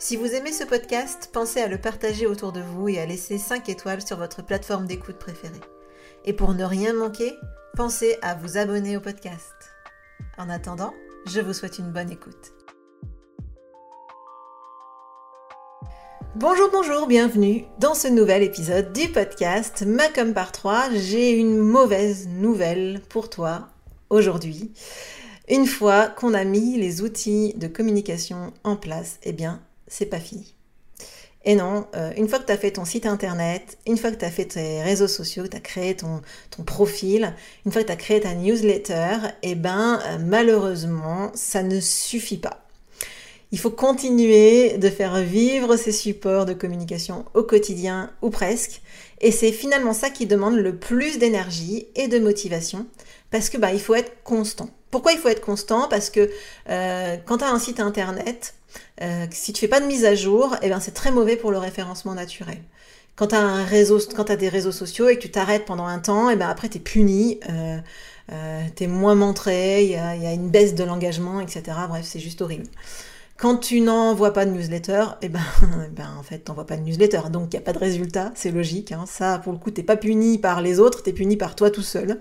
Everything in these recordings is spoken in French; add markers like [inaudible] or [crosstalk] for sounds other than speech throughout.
Si vous aimez ce podcast, pensez à le partager autour de vous et à laisser 5 étoiles sur votre plateforme d'écoute préférée. Et pour ne rien manquer, pensez à vous abonner au podcast. En attendant, je vous souhaite une bonne écoute. Bonjour, bonjour, bienvenue dans ce nouvel épisode du podcast Macom par 3. J'ai une mauvaise nouvelle pour toi aujourd'hui. Une fois qu'on a mis les outils de communication en place, eh bien, c'est pas fini. Et non, euh, une fois que tu as fait ton site internet, une fois que tu as fait tes réseaux sociaux, que tu as créé ton, profil, une fois que tu as créé ta newsletter, eh ben euh, malheureusement, ça ne suffit pas. Il faut continuer de faire vivre ces supports de communication au quotidien ou presque. Et c'est finalement ça qui demande le plus d'énergie et de motivation parce que bah, il faut être constant. Pourquoi il faut être constant? Parce que euh, quand tu as un site internet, euh, si tu fais pas de mise à jour, eh ben c'est très mauvais pour le référencement naturel. Quand tu as des réseaux sociaux et que tu t'arrêtes pendant un temps, et eh ben après tu es puni, euh, euh, tu es moins montré, il y a, une baisse de l'engagement, etc. Bref, c'est juste horrible. Quand tu n'envoies pas de newsletter, eh ben, [laughs] eh ben en fait, t'envoies pas de newsletter, donc il n'y a pas de résultat, c'est logique. Hein. Ça, pour le coup, t'es pas puni par les autres, tu es puni par toi tout seul.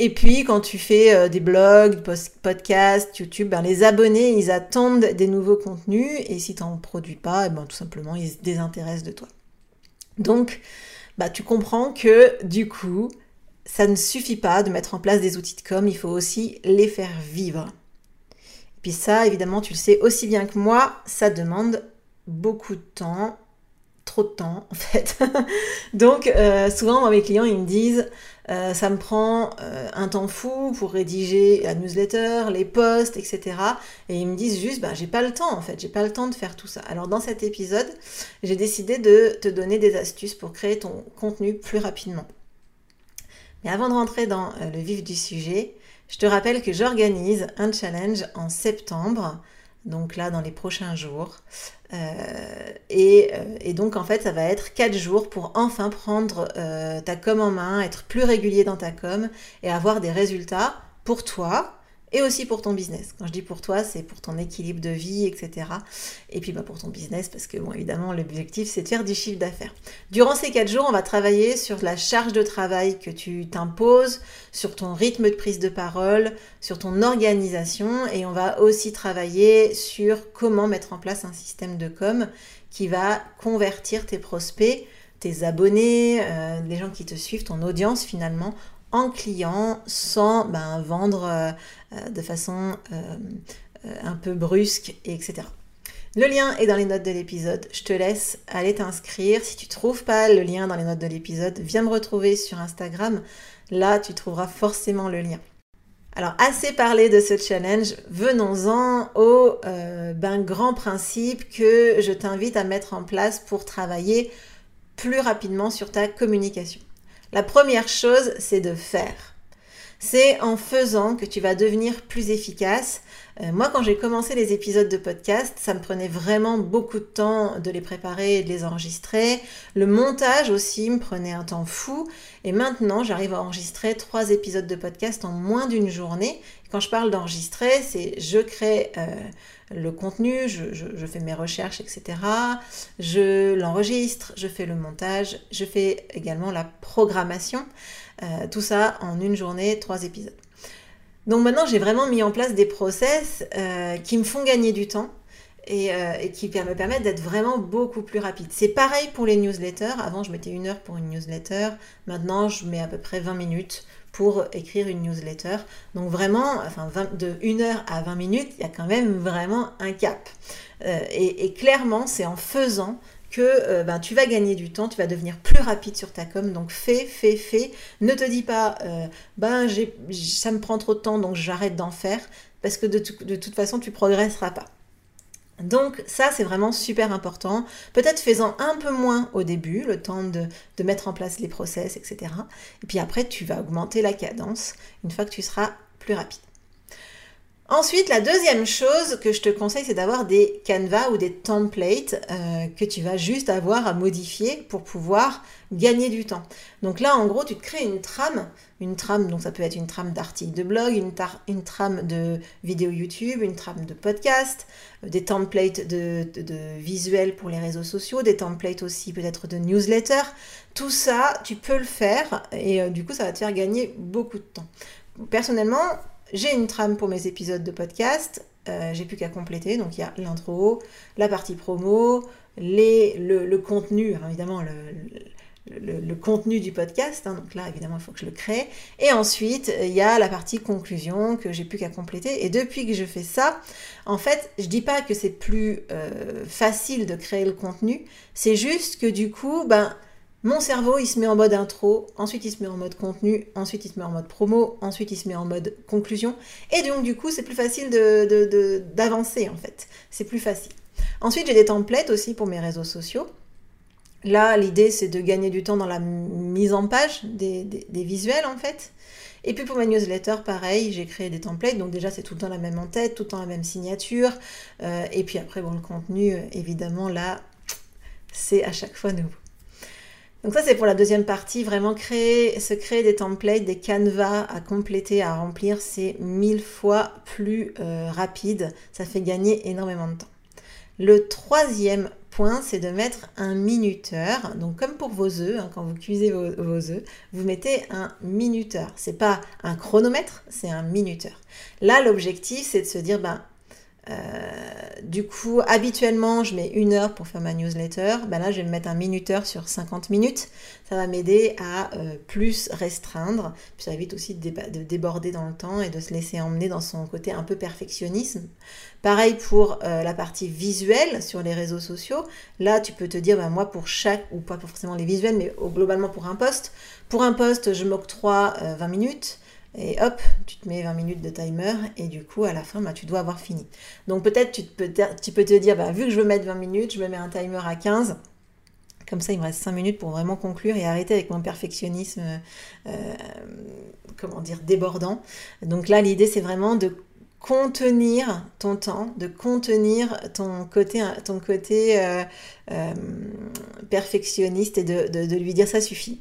Et puis quand tu fais euh, des blogs, podcasts, YouTube, ben, les abonnés, ils attendent des nouveaux contenus et si tu n'en produis pas, eh ben, tout simplement, ils se désintéressent de toi. Donc, bah, tu comprends que du coup, ça ne suffit pas de mettre en place des outils de com, il faut aussi les faire vivre. Et puis ça, évidemment, tu le sais aussi bien que moi, ça demande beaucoup de temps, trop de temps en fait. [laughs] Donc euh, souvent mes clients ils me disent euh, ça me prend euh, un temps fou pour rédiger la newsletter, les posts, etc. Et ils me disent juste, bah, j'ai pas le temps en fait, j'ai pas le temps de faire tout ça. Alors dans cet épisode, j'ai décidé de te donner des astuces pour créer ton contenu plus rapidement. Mais avant de rentrer dans le vif du sujet, je te rappelle que j'organise un challenge en septembre donc là dans les prochains jours. Euh, et, euh, et, donc en fait ça va être 4 jours pour enfin prendre euh, ta com en main, être plus régulier dans ta com et avoir des résultats pour toi, et aussi pour ton business. Quand je dis pour toi, c'est pour ton équilibre de vie, etc. Et puis bah, pour ton business, parce que évidemment, l'objectif, c'est de faire du chiffre d'affaires. Durant ces quatre jours, on va travailler sur la charge de travail que tu t'imposes, sur ton rythme de prise de parole, sur ton organisation, et on va aussi travailler sur comment mettre en place un système de com qui va convertir tes prospects tes abonnés, euh, les gens qui te suivent, ton audience finalement, en client sans ben, vendre euh, euh, de façon euh, un peu brusque, etc. Le lien est dans les notes de l'épisode. Je te laisse aller t'inscrire. Si tu trouves pas le lien dans les notes de l'épisode, viens me retrouver sur Instagram. Là, tu trouveras forcément le lien. Alors, assez parlé de ce challenge, venons-en au ben, grand principe que je t'invite à mettre en place pour travailler plus rapidement sur ta communication. La première chose, c'est de faire. C'est en faisant que tu vas devenir plus efficace. Euh, moi, quand j'ai commencé les épisodes de podcast, ça me prenait vraiment beaucoup de temps de les préparer et de les enregistrer. Le montage aussi me prenait un temps fou. Et maintenant, j'arrive à enregistrer trois épisodes de podcast en moins d'une journée. Quand je parle d'enregistrer, c'est je crée euh, le contenu, je, fais mes recherches, etc. Je l'enregistre, je fais le montage, je fais également la programmation. Euh, tout ça en une journée, trois épisodes. Donc maintenant, j'ai vraiment mis en place des process euh, qui me font gagner du temps et, qui me permettent d'être vraiment beaucoup plus rapide. C'est pareil pour les newsletters. Avant, je mettais une heure pour une newsletter. Maintenant, je mets à peu près 20 minutes pour écrire une newsletter. Donc vraiment, de 1 heure à 20 minutes, il y a quand même vraiment un cap. et, clairement, c'est en faisant que euh, ben, tu vas gagner du temps, tu vas devenir plus rapide sur ta com. Donc fais, fais, fais. Ne te dis pas, euh, ben ça me prend trop de temps, donc j'arrête d'en faire, parce que de, toute façon, tu progresseras pas. Donc ça, c'est vraiment super important. Peut-être fais-en un peu moins au début, le temps de mettre en place les process, etc. Et puis après, tu vas augmenter la cadence une fois que tu seras plus rapide. Ensuite, la deuxième chose que je te conseille, c'est d'avoir des canvas ou des templates euh, que tu vas juste avoir à modifier pour pouvoir gagner du temps. Donc là, en gros, tu te crées une trame, une trame, donc ça peut être une trame d'articles de blog, une, trame de vidéo YouTube, une trame de podcast, euh, des templates de, de, visuels pour les réseaux sociaux, des templates aussi peut-être de newsletter. Tout ça, tu peux le faire et euh, du coup, ça va te faire gagner beaucoup de temps. Personnellement, j'ai une trame pour mes épisodes de podcast. Euh, j'ai plus qu'à compléter. Donc il y a l'intro, la partie promo, les, le, contenu, évidemment le, le, contenu du podcast. Hein. donc là, évidemment, il faut que je le crée. Et ensuite, il y a la partie conclusion que j'ai plus qu'à compléter. Et depuis que je fais ça, en fait, je dis pas que c'est plus euh, facile de créer le contenu. C'est juste que du coup, ben mon cerveau, il se met en mode intro, ensuite il se met en mode contenu, ensuite il se met en mode promo, ensuite il se met en mode conclusion. Et donc du coup, c'est plus facile d'avancer de, en fait. C'est plus facile. Ensuite, j'ai des templates aussi pour mes réseaux sociaux. Là, l'idée, c'est de gagner du temps dans la mise en page des, visuels en fait. Et puis pour ma newsletter, pareil, j'ai créé des templates. Donc déjà, c'est tout le temps la même en tête, tout le temps la même signature. Euh, et puis après, bon, le contenu, évidemment, là, c'est à chaque fois nouveau. Donc ça c'est pour la deuxième partie, vraiment créer, se créer des templates, des canevas à compléter, à remplir, c'est mille fois plus euh, rapide, ça fait gagner énormément de temps. Le troisième point, c'est de mettre un minuteur. Donc comme pour vos œufs, hein, quand vous cuisez vos, œufs, vous mettez un minuteur. C'est pas un chronomètre, c'est un minuteur. Là, l'objectif, c'est de se dire, ben euh, du coup, habituellement, je mets une heure pour faire ma newsletter. Ben là, je vais me mettre un minuteur sur 50 minutes. Ça va m'aider à euh, plus restreindre. Puis ça évite aussi de, déborder dans le temps et de se laisser emmener dans son côté un peu perfectionnisme. Pareil pour euh, la partie visuelle sur les réseaux sociaux. Là, tu peux te dire, ben moi, pour chaque, ou pas forcément les visuels, mais globalement pour un poste, pour un poste, je m'octroie 20 minutes. Et hop, tu te mets 20 minutes de timer et du coup, à la fin, bah, tu dois avoir fini. Donc peut-être tu, peux te dire, bah, vu que je veux mettre 20 minutes, je me mets un timer à 15. Comme ça, il me reste 5 minutes pour vraiment conclure et arrêter avec mon perfectionnisme, euh, comment dire, débordant. Donc là, l'idée, c'est vraiment de contenir ton temps, de contenir ton côté, euh, euh, perfectionniste et de lui dire ça suffit.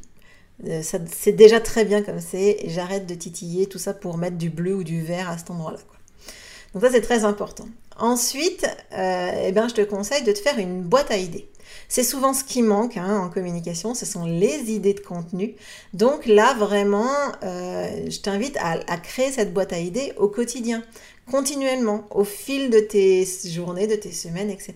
Euh, c'est déjà très bien comme c'est et j'arrête de titiller tout ça pour mettre du bleu ou du vert à cet endroit-là. Donc ça c'est très important. Ensuite, euh, eh ben, je te conseille de te faire une boîte à idées. C'est souvent ce qui manque hein, en communication, ce sont les idées de contenu. Donc là, vraiment, euh, je t'invite à, créer cette boîte à idées au quotidien, continuellement, au fil de tes journées, de tes semaines, etc.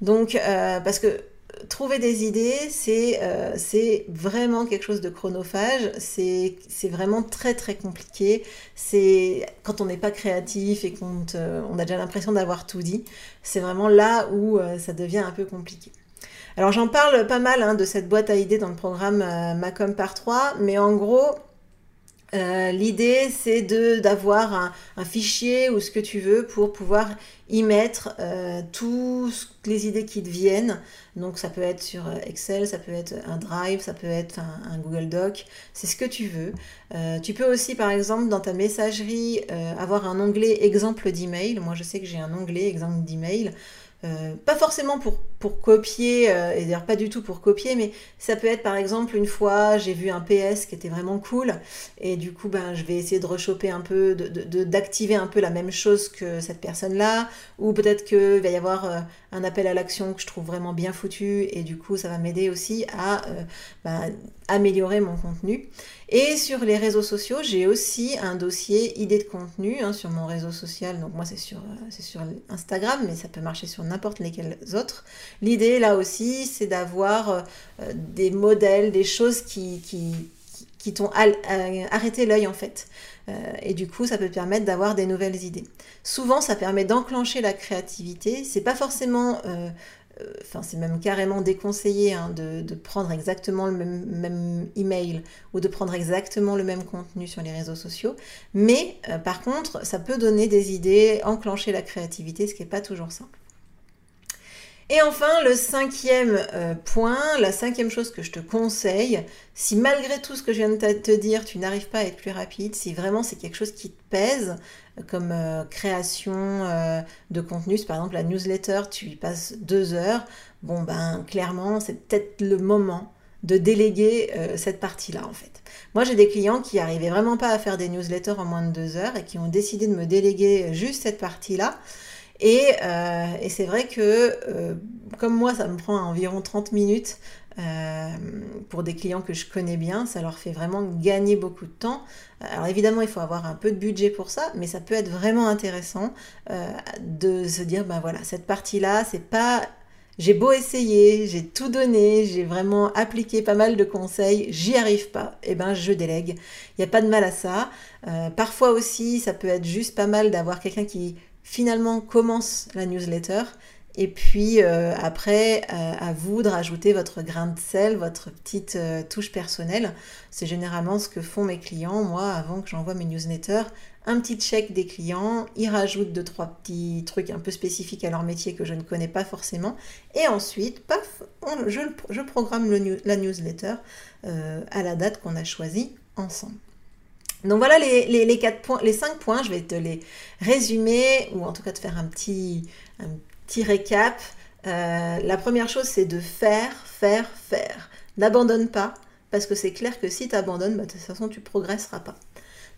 Donc, parce que trouver des idées, euh, c'est vraiment quelque chose de chronophage, c'est vraiment très très compliqué. C'est quand on n'est pas créatif et qu'on on a déjà l'impression d'avoir tout dit, c'est vraiment là où euh, ça devient un peu compliqué. Alors j'en parle pas mal hein, de cette boîte à idées dans le programme euh, Macom par 3, mais en gros, euh, l'idée, c'est d'avoir un, fichier ou ce que tu veux pour pouvoir y mettre euh, toutes les idées qui te viennent. Donc ça peut être sur Excel, ça peut être un Drive, ça peut être un, Google Doc, c'est ce que tu veux. Euh, tu peux aussi, par exemple, dans ta messagerie, avoir un onglet exemple d'email. Moi, je sais que j'ai un onglet exemple d'email. pas forcément pour, pour copier, euh, et d'ailleurs pas du tout pour copier, mais ça peut être par exemple une fois j'ai vu un PS qui était vraiment cool, et du coup ben je vais essayer de rechoper un peu, d'activer de, un peu la même chose que cette personne-là, ou peut-être qu'il va y avoir euh, un appel à l'action que je trouve vraiment bien foutu, et du coup ça va m'aider aussi à ben, améliorer mon contenu. Et sur les réseaux sociaux, j'ai aussi un dossier idées de contenu hein, sur mon réseau social. Donc moi c'est sur, euh, sur Instagram, mais ça peut marcher sur n'importe lesquels autres. L'idée là aussi, c'est d'avoir euh, des modèles, des choses qui, t'ont euh, arrêté l'œil en fait. et du coup, ça peut permettre d'avoir des nouvelles idées. Souvent, ça permet d'enclencher la créativité. C'est pas forcément euh, enfin c'est même carrément déconseillé hein, de, prendre exactement le même, email ou de prendre exactement le même contenu sur les réseaux sociaux. Mais euh, par contre, ça peut donner des idées, enclencher la créativité, ce qui n'est pas toujours simple. Et enfin, le cinquième euh, point, la cinquième chose que je te conseille, si malgré tout ce que je viens de te dire, tu n'arrives pas à être plus rapide, si vraiment c'est quelque chose qui te pèse, euh, comme euh, création de contenu, par exemple la newsletter, tu y passes deux heures, bon ben clairement c'est peut-être le moment de déléguer cette partie-là en fait. Moi j'ai des clients qui n'arrivaient vraiment pas à faire des newsletters en moins de deux heures et qui ont décidé de me déléguer juste cette partie-là. Euh, et, c'est vrai que, euh, comme moi, ça me prend environ 30 minutes euh, pour des clients que je connais bien, ça leur fait vraiment gagner beaucoup de temps. Alors évidemment, il faut avoir un peu de budget pour ça, mais ça peut être vraiment intéressant de se dire, ben voilà, cette partie-là, c'est pas... J'ai beau essayer, j'ai tout donné, j'ai vraiment appliqué pas mal de conseils, j'y arrive pas, et eh ben je délègue. Il n'y a pas de mal à ça. parfois aussi, ça peut être juste pas mal d'avoir quelqu'un qui finalement commence la newsletter. Et puis euh, après, euh, à vous de rajouter votre grain de sel, votre petite euh, touche personnelle. C'est généralement ce que font mes clients. Moi, avant que j'envoie mes newsletters, un petit check des clients, ils rajoutent deux, trois petits trucs un peu spécifiques à leur métier que je ne connais pas forcément. Et ensuite, paf, je, programme la newsletter à la date qu'on a choisie ensemble. Donc voilà les, quatre points, les cinq points, je vais te les résumer ou en tout cas te faire un petit, un récap. Euh, la première chose, c'est de faire, faire, faire. N'abandonne pas, parce que c'est clair que si tu abandonnes, bah, de toute façon, tu progresseras pas.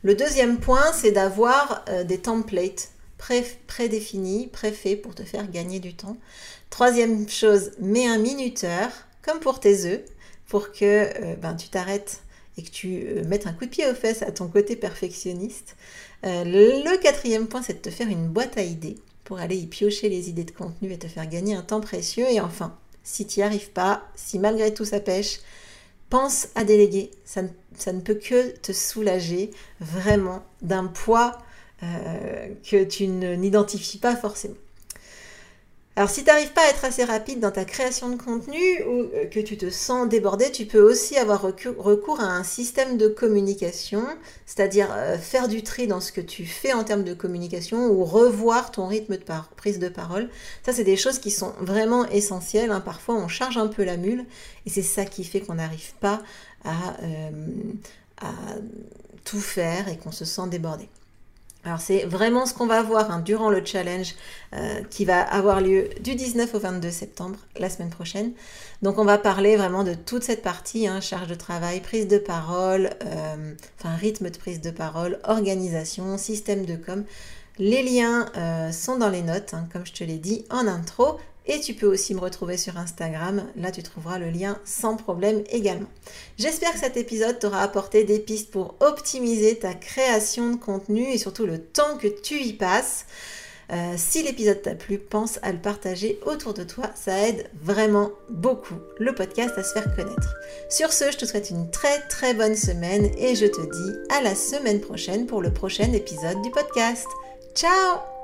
Le deuxième point, c'est d'avoir euh, des templates pré prédéfinis, préfaits pour te faire gagner du temps. Troisième chose, mets un minuteur, comme pour tes œufs, pour que euh, ben, tu t'arrêtes et que tu euh, mettes un coup de pied aux fesses à ton côté perfectionniste. Euh, le quatrième point, c'est de te faire une boîte à idées pour aller y piocher les idées de contenu et te faire gagner un temps précieux. Et enfin, si tu n'y arrives pas, si malgré tout ça pêche, pense à déléguer. Ça ne, peut que te soulager vraiment d'un poids euh, que tu n'identifies pas forcément. Alors si tu n'arrives pas à être assez rapide dans ta création de contenu ou euh, que tu te sens débordé, tu peux aussi avoir recours à un système de communication, c'est-à-dire euh, faire du tri dans ce que tu fais en termes de communication ou revoir ton rythme de prise de parole. Ça, c'est des choses qui sont vraiment essentielles. Hein. Parfois, on charge un peu la mule et c'est ça qui fait qu'on n'arrive pas à, euh, à tout faire et qu'on se sent débordé. Alors c'est vraiment ce qu'on va voir hein, durant le challenge euh, qui va avoir lieu du 19 au 22 septembre, la semaine prochaine. Donc on va parler vraiment de toute cette partie, hein, charge de travail, prise de parole, euh, enfin rythme de prise de parole, organisation, système de com. Les liens euh, sont dans les notes, hein, comme je te l'ai dit en intro. Et tu peux aussi me retrouver sur Instagram. Là, tu trouveras le lien sans problème également. J'espère que cet épisode t'aura apporté des pistes pour optimiser ta création de contenu et surtout le temps que tu y passes. Euh, si l'épisode t'a plu, pense à le partager autour de toi. Ça aide vraiment beaucoup le podcast à se faire connaître. Sur ce, je te souhaite une très très bonne semaine et je te dis à la semaine prochaine pour le prochain épisode du podcast. Ciao